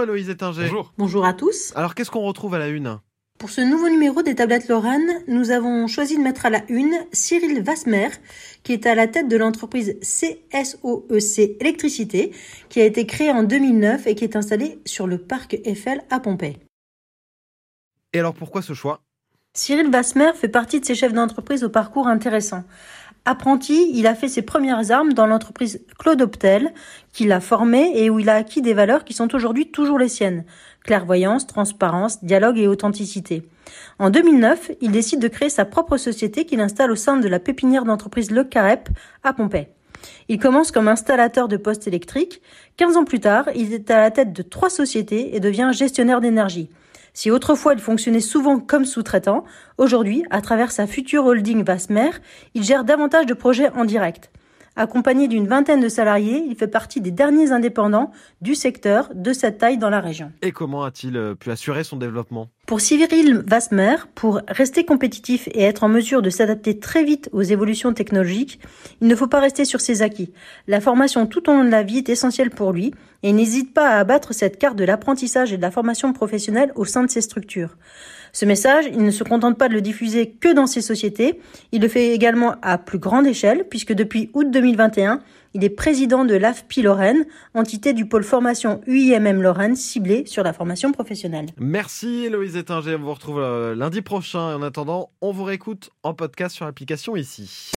Ettinger. Bonjour. Bonjour à tous. Alors qu'est-ce qu'on retrouve à la une? Pour ce nouveau numéro des tablettes Lorraine, nous avons choisi de mettre à la une Cyril Vasmer, qui est à la tête de l'entreprise CSOEC Électricité, qui a été créée en 2009 et qui est installée sur le parc Eiffel à Pompée. Et alors pourquoi ce choix? Cyril Vasmer fait partie de ces chefs d'entreprise au parcours intéressant. Apprenti, il a fait ses premières armes dans l'entreprise Claude Optel, qui l'a formé et où il a acquis des valeurs qui sont aujourd'hui toujours les siennes. Clairvoyance, transparence, dialogue et authenticité. En 2009, il décide de créer sa propre société qu'il installe au sein de la pépinière d'entreprise Le Carep à Pompée. Il commence comme installateur de postes électriques. 15 ans plus tard, il est à la tête de trois sociétés et devient gestionnaire d'énergie. Si autrefois il fonctionnait souvent comme sous-traitant, aujourd'hui, à travers sa future holding Vasmer, il gère davantage de projets en direct. Accompagné d'une vingtaine de salariés, il fait partie des derniers indépendants du secteur de cette taille dans la région. Et comment a-t-il euh, pu assurer son développement? Pour Cyril Vasmer, pour rester compétitif et être en mesure de s'adapter très vite aux évolutions technologiques, il ne faut pas rester sur ses acquis. La formation tout au long de la vie est essentielle pour lui et n'hésite pas à abattre cette carte de l'apprentissage et de la formation professionnelle au sein de ses structures. Ce message, il ne se contente pas de le diffuser que dans ses sociétés, il le fait également à plus grande échelle, puisque depuis août 2021, il est président de l'AFPI Lorraine, entité du pôle formation UIMM Lorraine ciblée sur la formation professionnelle. Merci Héloïse Ettinger, on vous retrouve euh, lundi prochain. En attendant, on vous réécoute en podcast sur l'application ici.